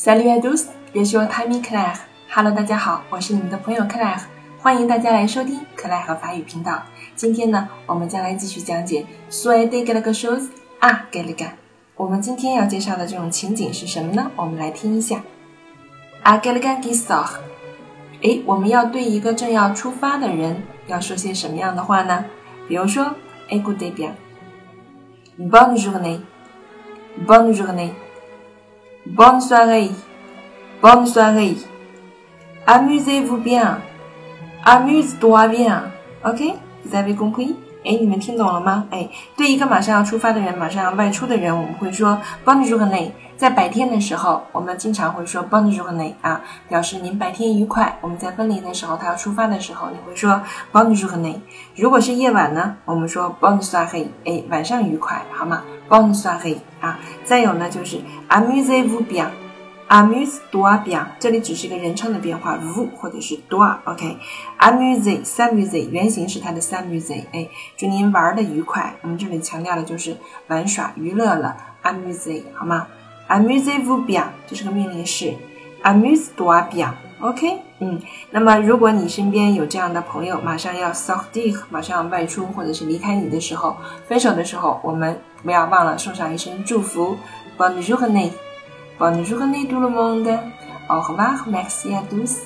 Salut à tous, je suis Tammy Claire. Hello，大家好，我是你们的朋友 Claire，欢迎大家来收听 Claire 和法语频道。今天呢，我们将来继续讲解 Sois de quelque chose à quelqu'un。我们今天要介绍的这种情景是什么呢？我们来听一下。À quelqu'un qui sort。哎，我们要对一个正要出发的人要说些什么样的话呢？比如说，Écoutez bien。Bonne journée。Bonne journée。Bonne soirée, bonne soirée. Amusez-vous bien, amuse-toi bien. OK? Vous avez compris? 哎，你们听懂了吗？哎，对一个马上要出发的人，马上要外出的人，我们会说 bonne journée。在白天的时候，我们经常会说 bonne journée 啊，表示您白天愉快。我们在分离的时候，他要出发的时候，你会说 bonne journée。如果是夜晚呢，我们说 bonne soirée，哎，晚上愉快，好吗 bonzhai 啊。再有呢，就是 amusez-vous bien。Amuse-toi bien，这里只是一个人称的变化 vu 或者是 toi，OK？Amuse，s'amuse，原型是它的 s'amuse，哎，祝您玩的愉快。我们这里强调的就是玩耍娱乐了，amuse，好吗？Amusez-vous bien，这是个命令式，amuse-toi OK，嗯，那么如果你身边有这样的朋友，马上要 sortir，马上要外出或者是离开你的时候，分手的时候，我们不要忘了送上一声祝福，Bonjour，Bonne journée tout le monde. Au revoir, merci à tous.